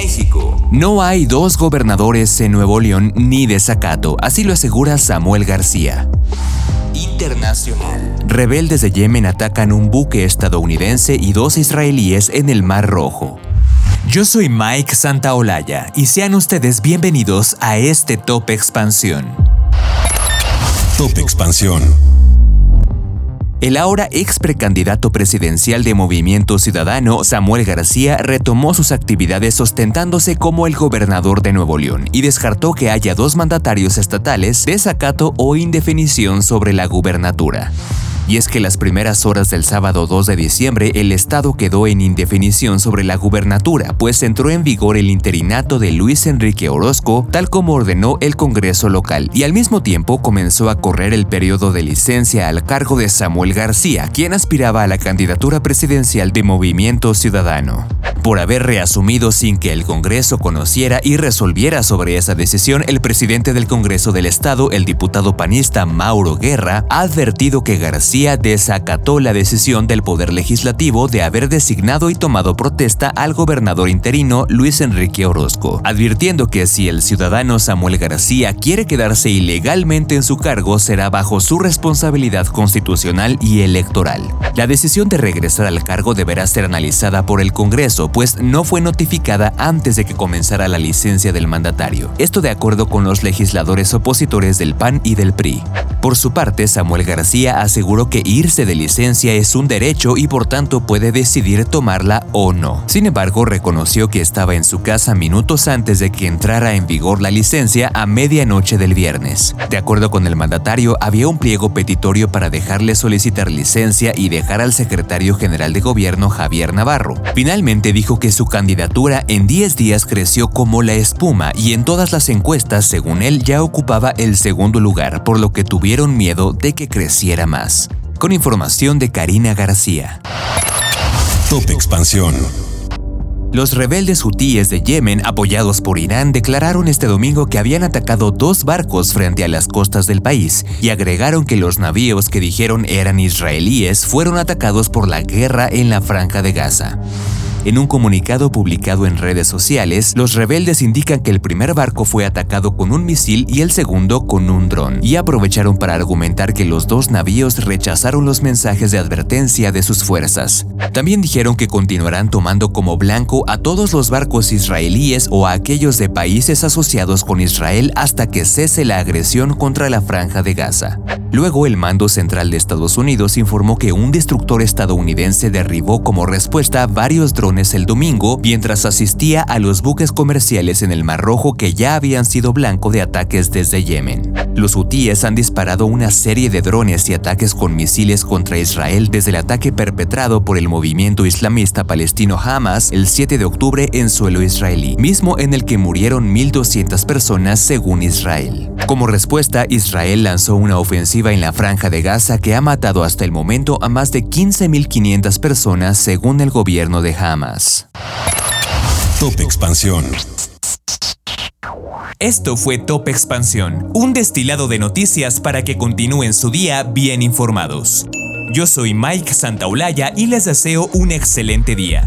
México. No hay dos gobernadores en Nuevo León ni desacato, así lo asegura Samuel García. Internacional. Rebeldes de Yemen atacan un buque estadounidense y dos israelíes en el Mar Rojo. Yo soy Mike Santaolalla y sean ustedes bienvenidos a este Top Expansión. Top Expansión. El ahora ex precandidato presidencial de Movimiento Ciudadano, Samuel García, retomó sus actividades ostentándose como el gobernador de Nuevo León y descartó que haya dos mandatarios estatales, desacato o indefinición sobre la gubernatura. Y es que las primeras horas del sábado 2 de diciembre el Estado quedó en indefinición sobre la gubernatura, pues entró en vigor el interinato de Luis Enrique Orozco, tal como ordenó el Congreso local, y al mismo tiempo comenzó a correr el periodo de licencia al cargo de Samuel García, quien aspiraba a la candidatura presidencial de Movimiento Ciudadano. Por haber reasumido sin que el Congreso conociera y resolviera sobre esa decisión, el presidente del Congreso del Estado, el diputado panista Mauro Guerra, ha advertido que García desacató la decisión del Poder Legislativo de haber designado y tomado protesta al gobernador interino Luis Enrique Orozco, advirtiendo que si el ciudadano Samuel García quiere quedarse ilegalmente en su cargo será bajo su responsabilidad constitucional y electoral. La decisión de regresar al cargo deberá ser analizada por el Congreso, pues no fue notificada antes de que comenzara la licencia del mandatario. Esto de acuerdo con los legisladores opositores del PAN y del PRI. Por su parte, Samuel García aseguró que irse de licencia es un derecho y por tanto puede decidir tomarla o no. Sin embargo, reconoció que estaba en su casa minutos antes de que entrara en vigor la licencia a medianoche del viernes. De acuerdo con el mandatario, había un pliego petitorio para dejarle solicitar licencia y dejar al secretario general de gobierno Javier Navarro. Finalmente dijo que su candidatura en 10 días creció como la espuma y en todas las encuestas, según él, ya ocupaba el segundo lugar, por lo que tuvieron miedo de que creciera más con información de Karina García. Top Expansión. Los rebeldes hutíes de Yemen, apoyados por Irán, declararon este domingo que habían atacado dos barcos frente a las costas del país y agregaron que los navíos que dijeron eran israelíes fueron atacados por la guerra en la franja de Gaza. En un comunicado publicado en redes sociales, los rebeldes indican que el primer barco fue atacado con un misil y el segundo con un dron, y aprovecharon para argumentar que los dos navíos rechazaron los mensajes de advertencia de sus fuerzas. También dijeron que continuarán tomando como blanco a todos los barcos israelíes o a aquellos de países asociados con Israel hasta que cese la agresión contra la franja de Gaza. Luego, el mando central de Estados Unidos informó que un destructor estadounidense derribó como respuesta varios drones el domingo mientras asistía a los buques comerciales en el Mar Rojo que ya habían sido blanco de ataques desde Yemen. Los hutíes han disparado una serie de drones y ataques con misiles contra Israel desde el ataque perpetrado por el movimiento islamista palestino Hamas el 7 de octubre en suelo israelí, mismo en el que murieron 1.200 personas según Israel. Como respuesta, Israel lanzó una ofensiva en la franja de Gaza que ha matado hasta el momento a más de 15.500 personas según el gobierno de Hamas. Top Expansión. Esto fue Top Expansión, un destilado de noticias para que continúen su día bien informados. Yo soy Mike Santaolalla y les deseo un excelente día.